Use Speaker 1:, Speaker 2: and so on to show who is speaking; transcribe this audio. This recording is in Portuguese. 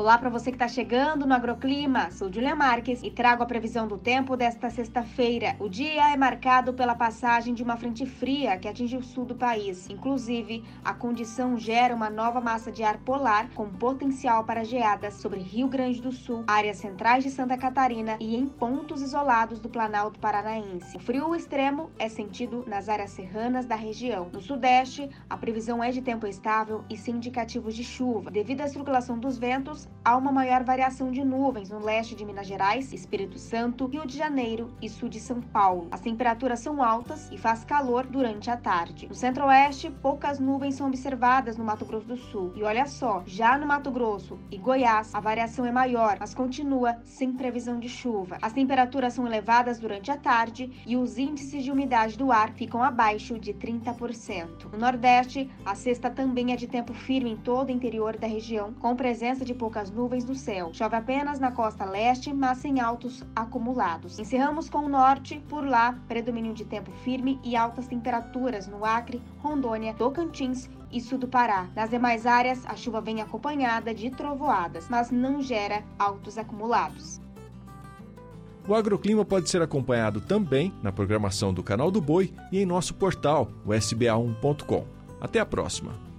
Speaker 1: Olá para você que está chegando no Agroclima. Sou Julia Marques e trago a previsão do tempo desta sexta-feira. O dia é marcado pela passagem de uma frente fria que atinge o sul do país. Inclusive, a condição gera uma nova massa de ar polar com potencial para geadas sobre Rio Grande do Sul, áreas centrais de Santa Catarina e em pontos isolados do Planalto Paranaense. O frio extremo é sentido nas áreas serranas da região. No sudeste, a previsão é de tempo estável e sem indicativos de chuva. Devido à circulação dos ventos, há uma maior variação de nuvens no leste de Minas Gerais, Espírito Santo, Rio de Janeiro e sul de São Paulo. As temperaturas são altas e faz calor durante a tarde. No centro-oeste, poucas nuvens são observadas no Mato Grosso do Sul. E olha só, já no Mato Grosso e Goiás, a variação é maior, mas continua sem previsão de chuva. As temperaturas são elevadas durante a tarde e os índices de umidade do ar ficam abaixo de 30%. No Nordeste, a sexta também é de tempo firme em todo o interior da região, com presença de poucas poucas nuvens no céu. Chove apenas na costa leste, mas sem altos acumulados. Encerramos com o norte, por lá, predomínio de tempo firme e altas temperaturas no Acre, Rondônia, Tocantins e sul do Pará. Nas demais áreas, a chuva vem acompanhada de trovoadas, mas não gera altos acumulados.
Speaker 2: O agroclima pode ser acompanhado também na programação do Canal do Boi e em nosso portal, o sba1.com. Até a próxima!